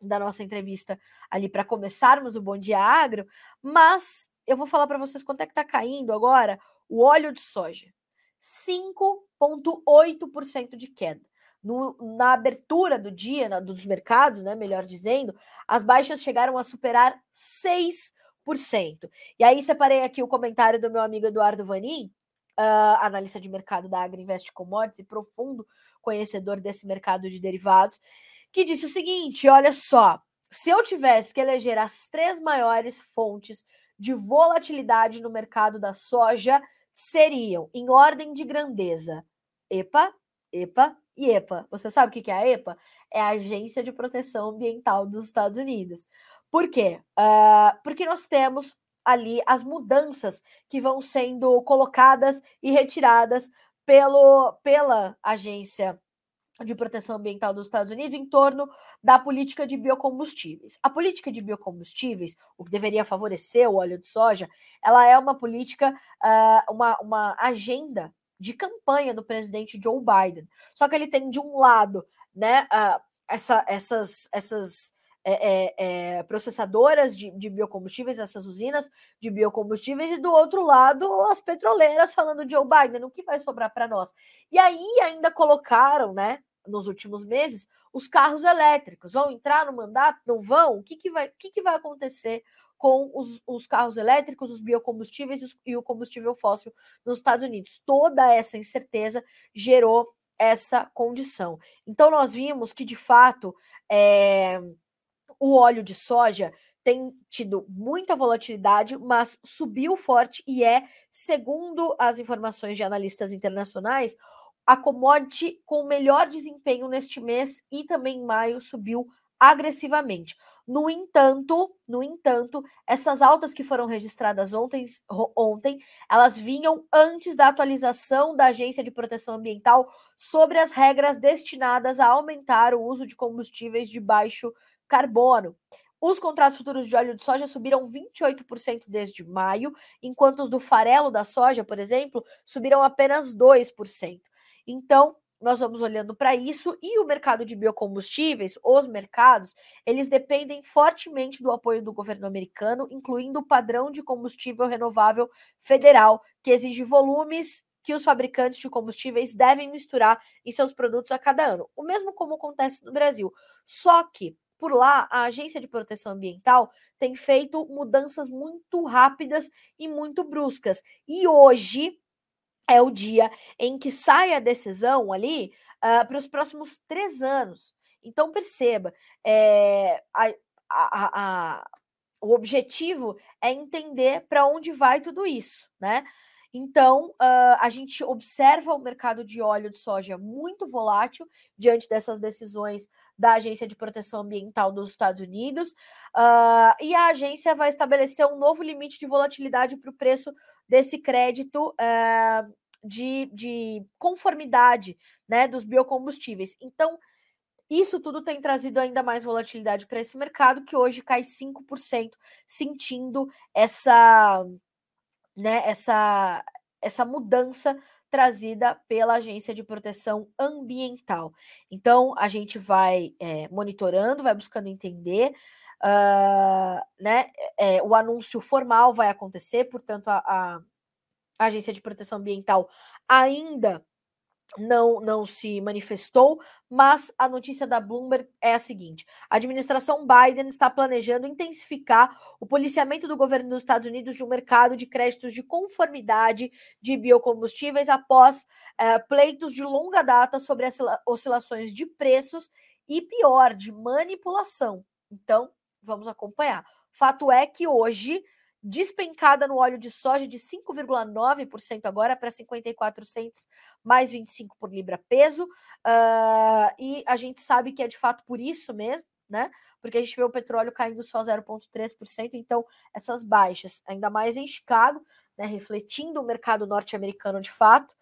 da nossa entrevista ali para começarmos o Bom Dia Agro, mas eu vou falar para vocês quanto é que está caindo agora o óleo de soja. 5,8% de queda. No, na abertura do dia, na, dos mercados, né, melhor dizendo, as baixas chegaram a superar 6%. E aí separei aqui o comentário do meu amigo Eduardo Vanin, uh, analista de mercado da Agriinvest Commodities e profundo conhecedor desse mercado de derivados, que disse o seguinte: olha só, se eu tivesse que eleger as três maiores fontes de volatilidade no mercado da soja, seriam, em ordem de grandeza, EPA, EPA e EPA. Você sabe o que é a EPA? É a Agência de Proteção Ambiental dos Estados Unidos. Por quê? Uh, porque nós temos ali as mudanças que vão sendo colocadas e retiradas pelo, pela agência de proteção ambiental dos Estados Unidos em torno da política de biocombustíveis. A política de biocombustíveis, o que deveria favorecer o óleo de soja, ela é uma política, uh, uma, uma agenda de campanha do presidente Joe Biden. Só que ele tem de um lado, né, uh, essa, essas, essas é, é, processadoras de, de, biocombustíveis, essas usinas de biocombustíveis, e do outro lado as petroleiras falando de Joe Biden, o que vai sobrar para nós? E aí ainda colocaram, né, nos últimos meses, os carros elétricos. Vão entrar no mandato? Não vão? O que, que, vai, o que, que vai acontecer com os, os carros elétricos, os biocombustíveis e o combustível fóssil nos Estados Unidos? Toda essa incerteza gerou essa condição. Então, nós vimos que, de fato, é, o óleo de soja tem tido muita volatilidade, mas subiu forte e é, segundo as informações de analistas internacionais, a commodity com melhor desempenho neste mês e também em maio subiu agressivamente. No entanto, no entanto, essas altas que foram registradas ontem, ontem, elas vinham antes da atualização da Agência de Proteção Ambiental sobre as regras destinadas a aumentar o uso de combustíveis de baixo carbono. Os contratos futuros de óleo de soja subiram 28% desde maio, enquanto os do farelo da soja, por exemplo, subiram apenas 2%. Então, nós vamos olhando para isso e o mercado de biocombustíveis, os mercados, eles dependem fortemente do apoio do governo americano, incluindo o padrão de combustível renovável federal, que exige volumes que os fabricantes de combustíveis devem misturar em seus produtos a cada ano. O mesmo como acontece no Brasil. Só que por lá, a Agência de Proteção Ambiental tem feito mudanças muito rápidas e muito bruscas. E hoje, é o dia em que sai a decisão ali uh, para os próximos três anos. Então, perceba, é, a, a, a, o objetivo é entender para onde vai tudo isso, né? Então, uh, a gente observa o mercado de óleo de soja muito volátil diante dessas decisões da Agência de Proteção Ambiental dos Estados Unidos, uh, e a agência vai estabelecer um novo limite de volatilidade para o preço desse crédito uh, de, de conformidade né, dos biocombustíveis. Então, isso tudo tem trazido ainda mais volatilidade para esse mercado, que hoje cai 5%, sentindo essa, né, essa, essa mudança trazida pela Agência de Proteção Ambiental. Então, a gente vai é, monitorando, vai buscando entender. Uh, né, é, o anúncio formal vai acontecer, portanto, a, a a Agência de Proteção Ambiental ainda não, não se manifestou, mas a notícia da Bloomberg é a seguinte: a administração Biden está planejando intensificar o policiamento do governo dos Estados Unidos de um mercado de créditos de conformidade de biocombustíveis após eh, pleitos de longa data sobre as oscilações de preços e, pior, de manipulação. Então, vamos acompanhar. Fato é que hoje despencada no óleo de soja de 5,9% agora para 54 centos mais 25 por libra peso. Uh, e a gente sabe que é de fato por isso mesmo, né? Porque a gente vê o petróleo caindo só 0,3%. Então, essas baixas, ainda mais em Chicago, né, refletindo o mercado norte-americano de fato,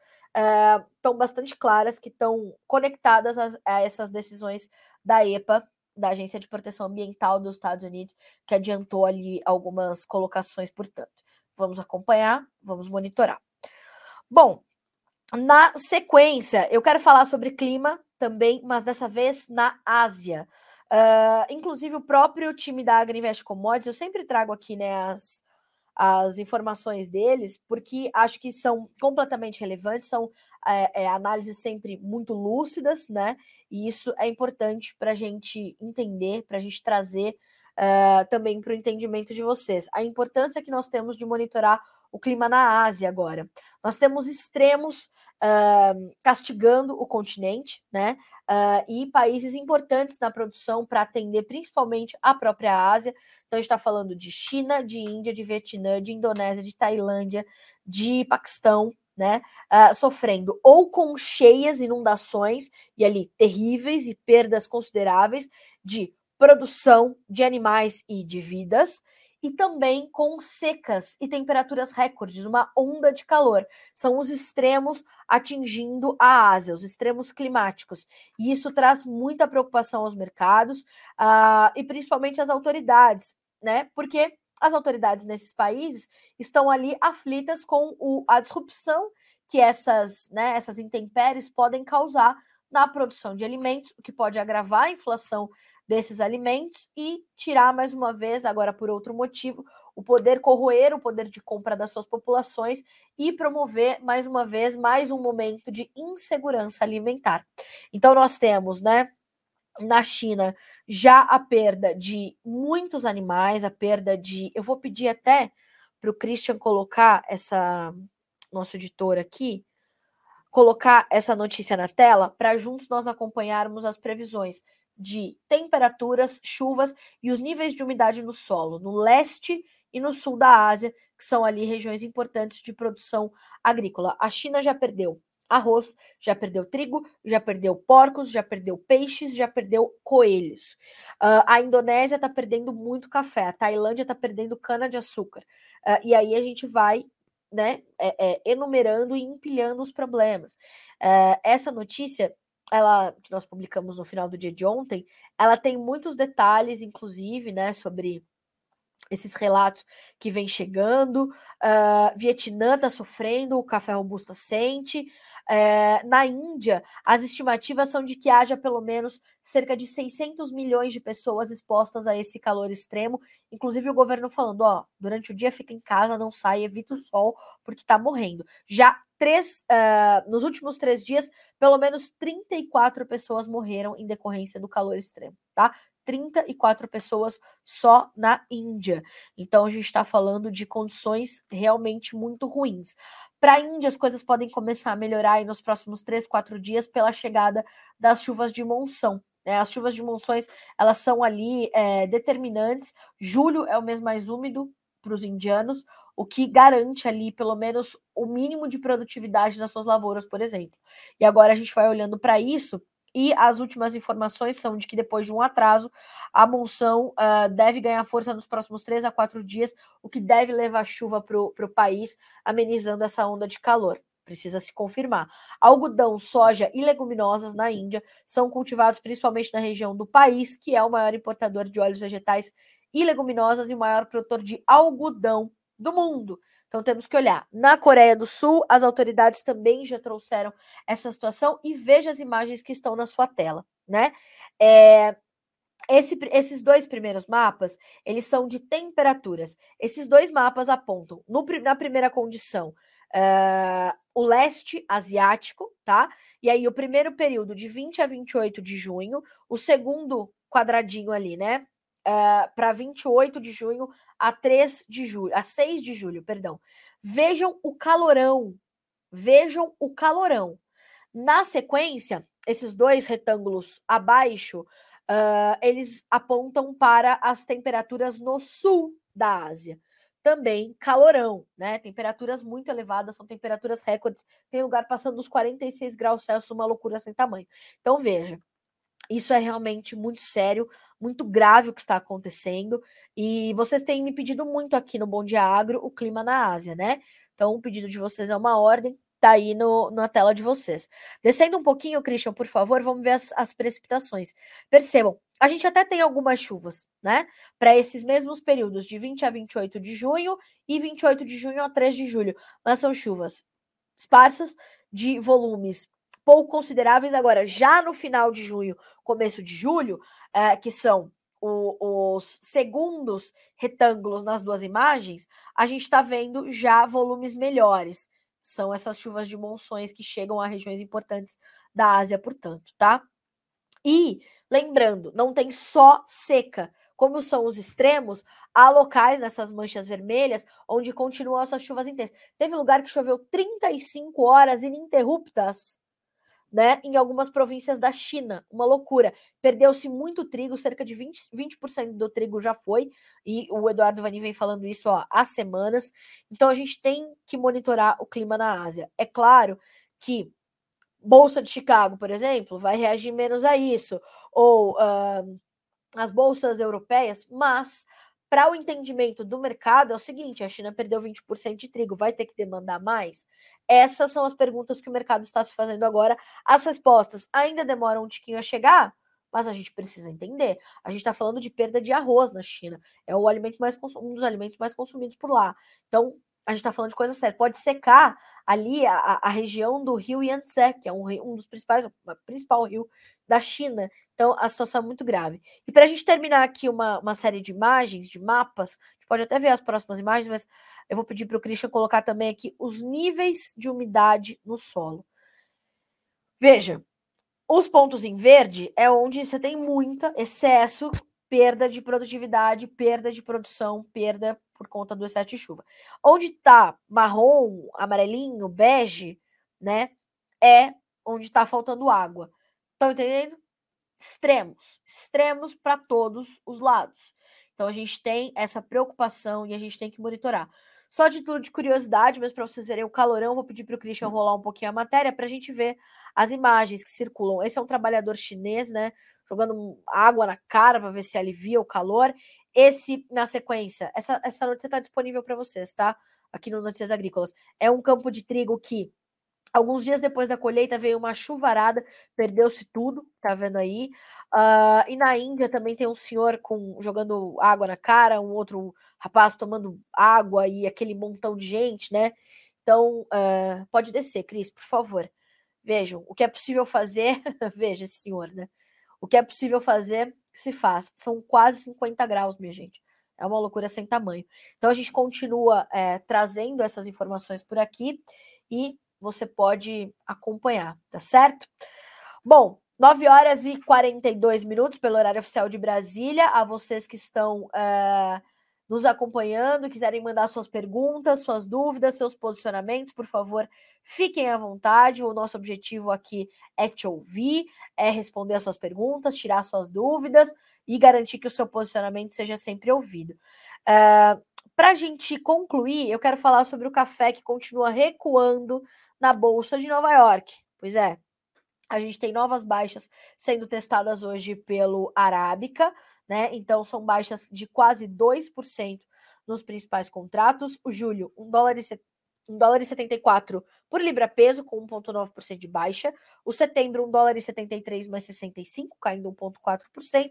estão uh, bastante claras que estão conectadas a, a essas decisões da EPA da Agência de Proteção Ambiental dos Estados Unidos, que adiantou ali algumas colocações, portanto. Vamos acompanhar, vamos monitorar. Bom, na sequência, eu quero falar sobre clima também, mas dessa vez na Ásia. Uh, inclusive, o próprio time da Agriinvest Commodities, eu sempre trago aqui né, as, as informações deles, porque acho que são completamente relevantes, são é, é, análises sempre muito lúcidas, né? E isso é importante para a gente entender, para a gente trazer uh, também para o entendimento de vocês. A importância que nós temos de monitorar o clima na Ásia agora. Nós temos extremos uh, castigando o continente, né? Uh, e países importantes na produção para atender principalmente a própria Ásia. Então, a gente está falando de China, de Índia, de Vietnã, de Indonésia, de Tailândia, de Paquistão, né, uh, sofrendo ou com cheias, inundações e ali terríveis e perdas consideráveis de produção de animais e de vidas, e também com secas e temperaturas recordes, uma onda de calor. São os extremos atingindo a Ásia, os extremos climáticos. E isso traz muita preocupação aos mercados uh, e principalmente às autoridades, né? Porque as autoridades nesses países estão ali aflitas com o, a disrupção que essas, né, essas intempéries podem causar na produção de alimentos, o que pode agravar a inflação desses alimentos e tirar mais uma vez, agora por outro motivo, o poder corroer o poder de compra das suas populações e promover mais uma vez mais um momento de insegurança alimentar. Então nós temos, né, na China já a perda de muitos animais, a perda de. Eu vou pedir até para o Christian colocar essa. Nosso editor aqui, colocar essa notícia na tela para juntos nós acompanharmos as previsões de temperaturas, chuvas e os níveis de umidade no solo, no leste e no sul da Ásia, que são ali regiões importantes de produção agrícola. A China já perdeu arroz, já perdeu trigo, já perdeu porcos, já perdeu peixes, já perdeu coelhos. Uh, a Indonésia está perdendo muito café, a Tailândia está perdendo cana-de-açúcar. Uh, e aí a gente vai né, é, é, enumerando e empilhando os problemas. Uh, essa notícia ela que nós publicamos no final do dia de ontem, ela tem muitos detalhes, inclusive, né, sobre esses relatos que vem chegando. Uh, Vietnã está sofrendo, o café robusta sente. É, na Índia, as estimativas são de que haja pelo menos cerca de 600 milhões de pessoas expostas a esse calor extremo. Inclusive, o governo falando: ó, durante o dia fica em casa, não sai, evita o sol, porque está morrendo. Já três, uh, nos últimos três dias, pelo menos 34 pessoas morreram em decorrência do calor extremo, tá? 34 pessoas só na Índia. Então a gente está falando de condições realmente muito ruins. Para a Índia, as coisas podem começar a melhorar nos próximos 3, 4 dias pela chegada das chuvas de monção. É, as chuvas de monções elas são ali é, determinantes. Julho é o mês mais úmido para os indianos, o que garante ali pelo menos o mínimo de produtividade das suas lavouras, por exemplo. E agora a gente vai olhando para isso e as últimas informações são de que depois de um atraso, a monção uh, deve ganhar força nos próximos três a quatro dias, o que deve levar chuva para o país, amenizando essa onda de calor. Precisa se confirmar. Algodão, soja e leguminosas na Índia são cultivados principalmente na região do país, que é o maior importador de óleos vegetais e leguminosas e o maior produtor de algodão do mundo. Então temos que olhar. Na Coreia do Sul, as autoridades também já trouxeram essa situação e veja as imagens que estão na sua tela, né? É, esse, esses dois primeiros mapas, eles são de temperaturas. Esses dois mapas apontam, no, na primeira condição, uh, o leste asiático, tá? E aí, o primeiro período de 20 a 28 de junho, o segundo quadradinho ali, né? Uh, para 28 de junho a 3 de julho, a 6 de julho, perdão. Vejam o calorão. Vejam o calorão. Na sequência, esses dois retângulos abaixo, uh, eles apontam para as temperaturas no sul da Ásia. Também calorão, né? Temperaturas muito elevadas, são temperaturas recordes. Tem lugar passando dos 46 graus Celsius, uma loucura sem tamanho. Então, veja, isso é realmente muito sério, muito grave o que está acontecendo. E vocês têm me pedido muito aqui no Bom Dia Agro o clima na Ásia, né? Então, o pedido de vocês é uma ordem, tá aí no, na tela de vocês. Descendo um pouquinho, Christian, por favor, vamos ver as, as precipitações. Percebam, a gente até tem algumas chuvas, né? Para esses mesmos períodos, de 20 a 28 de junho e 28 de junho a 3 de julho. Mas são chuvas esparsas, de volumes pouco consideráveis. Agora, já no final de junho, começo de julho, é, que são o, os segundos retângulos nas duas imagens, a gente está vendo já volumes melhores. São essas chuvas de monções que chegam a regiões importantes da Ásia, portanto, tá? E, lembrando, não tem só seca. Como são os extremos, há locais nessas manchas vermelhas onde continuam essas chuvas intensas. Teve lugar que choveu 35 horas ininterruptas né, em algumas províncias da China. Uma loucura. Perdeu-se muito trigo, cerca de 20%, 20 do trigo já foi, e o Eduardo Vani vem falando isso ó, há semanas. Então a gente tem que monitorar o clima na Ásia. É claro que Bolsa de Chicago, por exemplo, vai reagir menos a isso, ou uh, as bolsas europeias, mas para o entendimento do mercado é o seguinte: a China perdeu 20% de trigo, vai ter que demandar mais? Essas são as perguntas que o mercado está se fazendo agora. As respostas ainda demoram um tiquinho a chegar, mas a gente precisa entender. A gente está falando de perda de arroz na China. É o alimento mais um dos alimentos mais consumidos por lá. Então, a gente está falando de coisa séria. Pode secar ali a, a região do rio Yangtze, que é um, um dos principais, o principal rio da China. Então, a situação é muito grave. E para a gente terminar aqui uma, uma série de imagens, de mapas, a gente pode até ver as próximas imagens, mas eu vou pedir para o Christian colocar também aqui os níveis de umidade no solo. Veja, os pontos em verde é onde você tem muita excesso, perda de produtividade, perda de produção, perda por conta do excesso de chuva. Onde está marrom, amarelinho, bege, né? É onde está faltando água. Estão entendendo? Extremos, extremos para todos os lados. Então a gente tem essa preocupação e a gente tem que monitorar. Só de título de curiosidade, mas para vocês verem o calorão, vou pedir para o Christian rolar um pouquinho a matéria para a gente ver as imagens que circulam. Esse é um trabalhador chinês, né? Jogando água na cara para ver se alivia o calor. Esse, na sequência, essa, essa notícia está disponível para vocês, tá? Aqui no Notícias Agrícolas. É um campo de trigo que Alguns dias depois da colheita veio uma chuvarada, perdeu-se tudo, tá vendo aí? Uh, e na Índia também tem um senhor com jogando água na cara, um outro rapaz tomando água e aquele montão de gente, né? Então, uh, pode descer, Cris, por favor. Vejam, o que é possível fazer, veja esse senhor, né? O que é possível fazer, se faz. São quase 50 graus, minha gente. É uma loucura sem tamanho. Então, a gente continua é, trazendo essas informações por aqui e você pode acompanhar, tá certo? Bom, 9 horas e 42 minutos pelo horário oficial de Brasília. A vocês que estão uh, nos acompanhando, quiserem mandar suas perguntas, suas dúvidas, seus posicionamentos, por favor, fiquem à vontade. O nosso objetivo aqui é te ouvir, é responder as suas perguntas, tirar suas dúvidas e garantir que o seu posicionamento seja sempre ouvido. Uh, Para a gente concluir, eu quero falar sobre o café que continua recuando na Bolsa de Nova York. Pois é, a gente tem novas baixas sendo testadas hoje pelo Arábica, né? Então são baixas de quase 2% nos principais contratos. O julho, 1 dólar e 1 dólar e 74 por libra peso, com 1,9% de baixa. O setembro, 1 dólar e 73 mais 65, caindo 1,4%.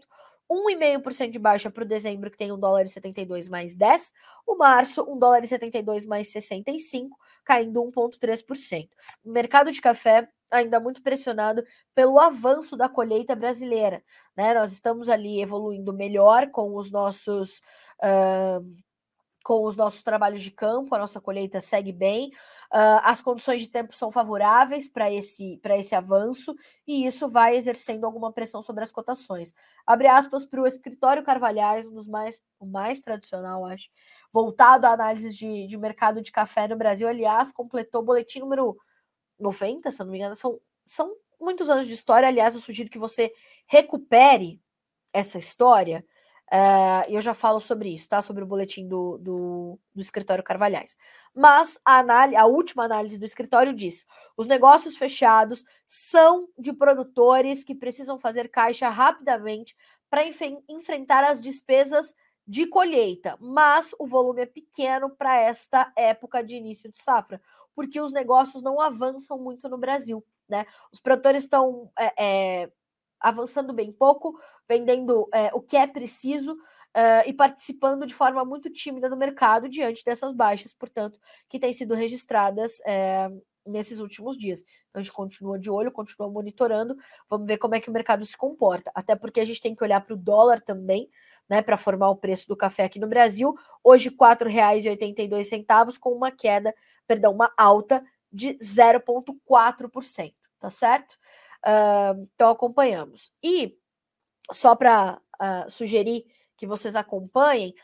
1,5% de baixa para o dezembro, que tem 1 dólar e 72 mais 10. O março, 1 dólar e 72 mais 65, caindo 1,3%. O mercado de café ainda muito pressionado pelo avanço da colheita brasileira. Né? Nós estamos ali evoluindo melhor com os nossos. Uh, com os nossos trabalhos de campo, a nossa colheita segue bem, uh, as condições de tempo são favoráveis para esse, esse avanço e isso vai exercendo alguma pressão sobre as cotações. Abre aspas para o escritório Carvalhais, um dos mais, o mais tradicional, acho, voltado à análise de, de mercado de café no Brasil. Aliás, completou o boletim número 90, se não me engano, são, são muitos anos de história. Aliás, eu sugiro que você recupere essa história Uh, eu já falo sobre isso, tá? Sobre o boletim do, do, do escritório Carvalhais. Mas a, análise, a última análise do escritório diz: os negócios fechados são de produtores que precisam fazer caixa rapidamente para enfrentar as despesas de colheita, mas o volume é pequeno para esta época de início de safra, porque os negócios não avançam muito no Brasil. Né? Os produtores estão é, é, avançando bem pouco, vendendo é, o que é preciso Uh, e participando de forma muito tímida no mercado diante dessas baixas, portanto, que têm sido registradas é, nesses últimos dias. Então a gente continua de olho, continua monitorando, vamos ver como é que o mercado se comporta. Até porque a gente tem que olhar para o dólar também, né, para formar o preço do café aqui no Brasil. Hoje R$ 4,82 com uma queda, perdão, uma alta de 0,4%, tá certo? Uh, então acompanhamos. E só para uh, sugerir que vocês acompanhem,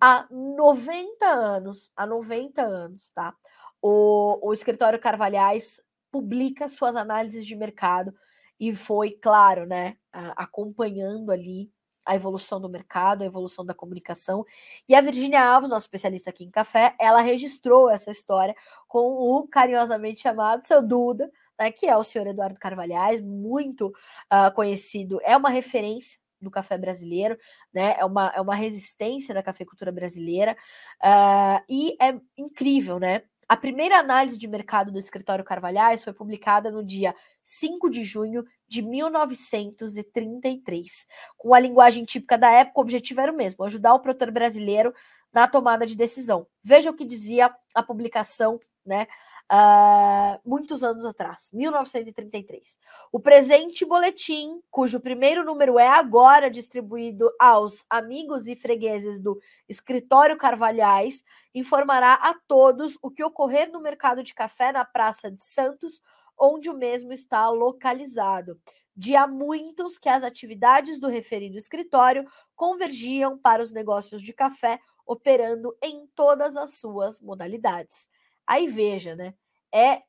há 90 anos, há 90 anos, tá? O, o escritório Carvalhais publica suas análises de mercado e foi, claro, né, acompanhando ali a evolução do mercado, a evolução da comunicação. E a Virginia Alves, nossa especialista aqui em café, ela registrou essa história com o carinhosamente chamado seu Duda, né, que é o senhor Eduardo Carvalhais, muito uh, conhecido, é uma referência do café brasileiro, né? É uma, é uma resistência da cafeicultura brasileira uh, e é incrível, né? A primeira análise de mercado do escritório Carvalhais foi publicada no dia 5 de junho de 1933. Com a linguagem típica da época, o objetivo era o mesmo: ajudar o produtor brasileiro na tomada de decisão. Veja o que dizia a publicação, né? Uh, muitos anos atrás, 1933. O presente boletim, cujo primeiro número é agora distribuído aos amigos e fregueses do Escritório Carvalhais, informará a todos o que ocorrer no mercado de café na Praça de Santos, onde o mesmo está localizado. De há muitos que as atividades do referido escritório convergiam para os negócios de café, operando em todas as suas modalidades. Aí veja, né? É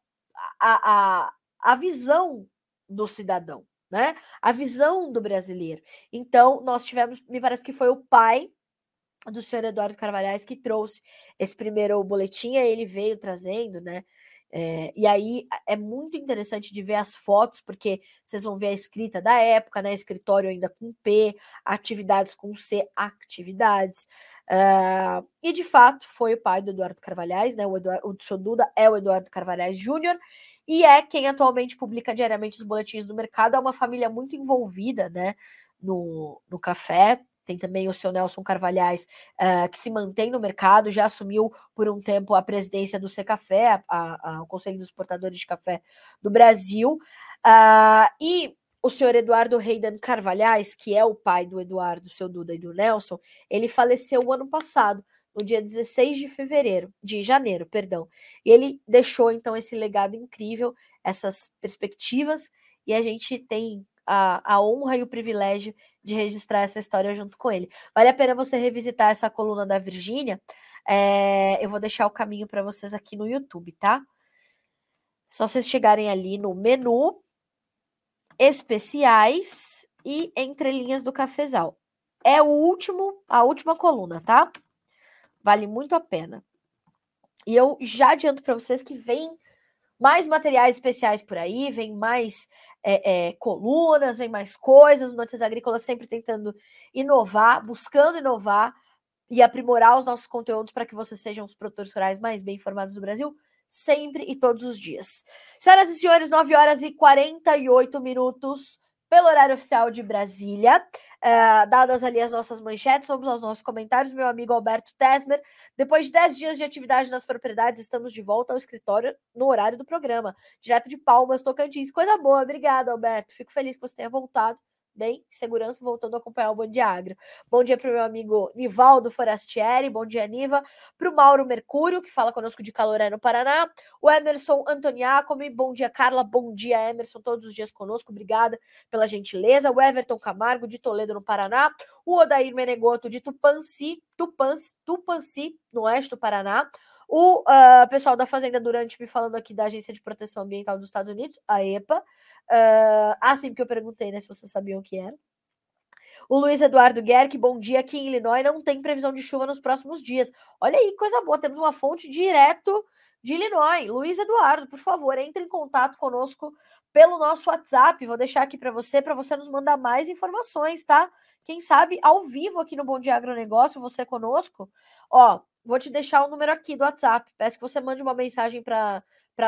a, a, a visão do cidadão, né? A visão do brasileiro. Então, nós tivemos, me parece que foi o pai do senhor Eduardo Carvalhais que trouxe esse primeiro boletim, ele veio trazendo, né? É, e aí é muito interessante de ver as fotos, porque vocês vão ver a escrita da época, né? Escritório ainda com P, atividades com C, atividades. Uh, e de fato foi o pai do Eduardo Carvalhais, né? O, Eduardo, o seu Duda é o Eduardo Carvalhais Júnior, e é quem atualmente publica diariamente os boletins do mercado. É uma família muito envolvida, né? No, no café, tem também o seu Nelson Carvalhais, uh, que se mantém no mercado, já assumiu por um tempo a presidência do Secafé, a, a, o Conselho dos Portadores de Café do Brasil. Uh, e o senhor Eduardo Reidan Carvalhais, que é o pai do Eduardo, seu Duda e do Nelson, ele faleceu o ano passado, no dia 16 de fevereiro, de janeiro, perdão. E ele deixou então esse legado incrível, essas perspectivas, e a gente tem a, a honra e o privilégio de registrar essa história junto com ele. Vale a pena você revisitar essa coluna da Virgínia. É, eu vou deixar o caminho para vocês aqui no YouTube, tá? Só vocês chegarem ali no menu especiais e entre linhas do cafezal. É o último, a última coluna, tá? Vale muito a pena. E eu já adianto para vocês que vem mais materiais especiais por aí, vem mais é, é, colunas, vem mais coisas, Notícias Agrícolas sempre tentando inovar, buscando inovar e aprimorar os nossos conteúdos para que vocês sejam os produtores rurais mais bem informados do Brasil, sempre e todos os dias. Senhoras e senhores, 9 horas e 48 minutos pelo horário oficial de Brasília. Uh, dadas ali as nossas manchetes, vamos aos nossos comentários. Meu amigo Alberto Tesmer, depois de 10 dias de atividade nas propriedades, estamos de volta ao escritório no horário do programa, direto de Palmas, Tocantins. Coisa boa, obrigada, Alberto. Fico feliz que você tenha voltado bem, segurança, voltando a acompanhar o Bom Dia Agro. Bom dia para o meu amigo Nivaldo Forastieri, bom dia, Niva. Para o Mauro Mercúrio, que fala conosco de Caloré, no Paraná. O Emerson Antoniacomi, bom dia, Carla, bom dia, Emerson, todos os dias conosco, obrigada pela gentileza. O Everton Camargo, de Toledo, no Paraná. O Odair Menegoto, de Tupanci, Tupanci, Tupanci no oeste do Paraná. O uh, pessoal da Fazenda Durante me falando aqui da Agência de Proteção Ambiental dos Estados Unidos, a EPA. Uh, ah, sim, porque eu perguntei, né, se vocês sabiam o que era. O Luiz Eduardo Guerque, bom dia. Aqui em Illinois não tem previsão de chuva nos próximos dias. Olha aí, coisa boa. Temos uma fonte direto de Illinois. Luiz Eduardo, por favor, entre em contato conosco pelo nosso WhatsApp. Vou deixar aqui para você, para você nos mandar mais informações, tá? Quem sabe ao vivo aqui no Bom Dia Agronegócio, você conosco. Ó, Vou te deixar o número aqui do WhatsApp. Peço que você mande uma mensagem para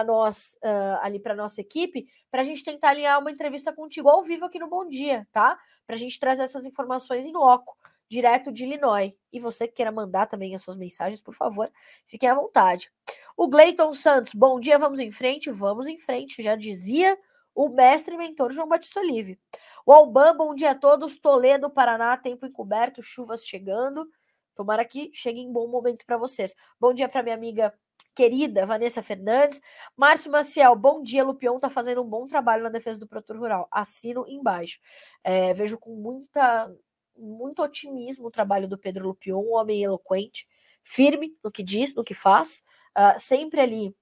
nós, uh, ali para nossa equipe, para a gente tentar alinhar uma entrevista contigo ao vivo aqui no Bom Dia, tá? Para a gente trazer essas informações em loco, direto de Illinois. E você que queira mandar também as suas mensagens, por favor, fiquem à vontade. O Gleiton Santos, bom dia, vamos em frente? Vamos em frente, já dizia o mestre e mentor João Batista Olive. O Alban, bom dia a todos. Toledo, Paraná, tempo encoberto, chuvas chegando. Tomara que chegue em bom momento para vocês. Bom dia para minha amiga querida Vanessa Fernandes. Márcio Maciel, bom dia. Lupion está fazendo um bom trabalho na defesa do produtor rural. Assino embaixo. É, vejo com muita, muito otimismo o trabalho do Pedro Lupion, um homem eloquente, firme no que diz, no que faz, uh, sempre ali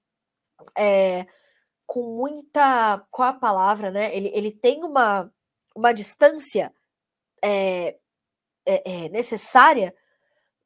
é, com muita. Qual a palavra, né? Ele, ele tem uma, uma distância é, é, é necessária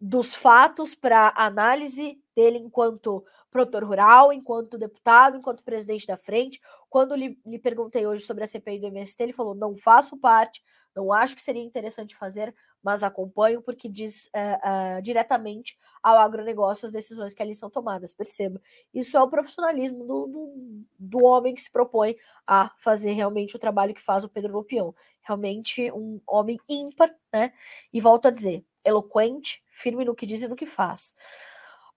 dos fatos para análise dele enquanto produtor rural, enquanto deputado, enquanto presidente da frente. Quando lhe, lhe perguntei hoje sobre a CPI do MST, ele falou: não faço parte, não acho que seria interessante fazer, mas acompanho porque diz uh, uh, diretamente ao agronegócio as decisões que ali são tomadas. Perceba, isso é o profissionalismo do, do, do homem que se propõe a fazer realmente o trabalho que faz o Pedro Lopião. Realmente um homem ímpar, né? E volto a dizer, eloquente, firme no que diz e no que faz.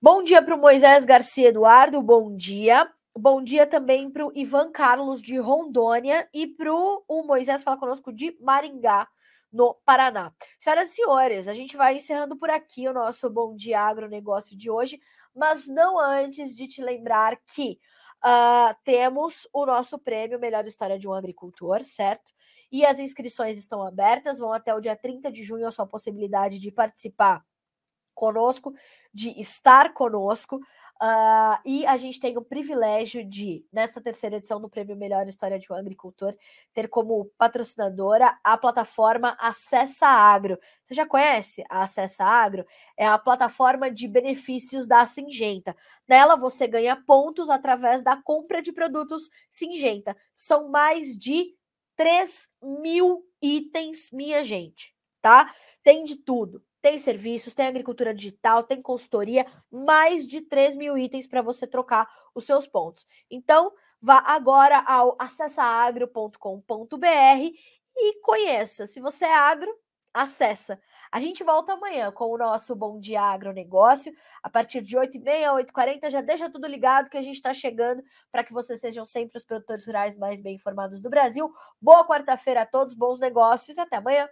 Bom dia para o Moisés Garcia Eduardo, bom dia. Bom dia também para o Ivan Carlos de Rondônia e para o Moisés fala conosco de Maringá, no Paraná. Senhoras e senhores, a gente vai encerrando por aqui o nosso Bom Dia Agronegócio de hoje, mas não antes de te lembrar que uh, temos o nosso prêmio Melhor História de um Agricultor, certo? E as inscrições estão abertas, vão até o dia 30 de junho a sua possibilidade de participar conosco, de estar conosco. Uh, e a gente tem o privilégio de, nesta terceira edição do Prêmio Melhor História de um Agricultor, ter como patrocinadora a plataforma Acessa Agro. Você já conhece a Acessa Agro? É a plataforma de benefícios da Singenta. Nela você ganha pontos através da compra de produtos Singenta. São mais de 3 mil itens, minha gente, tá? Tem de tudo tem serviços, tem agricultura digital, tem consultoria, mais de 3 mil itens para você trocar os seus pontos. Então, vá agora ao acessaagro.com.br e conheça. Se você é agro, acessa. A gente volta amanhã com o nosso Bom Dia Agronegócio, a partir de 8h30, 8h40. Já deixa tudo ligado que a gente está chegando para que vocês sejam sempre os produtores rurais mais bem informados do Brasil. Boa quarta-feira a todos, bons negócios até amanhã.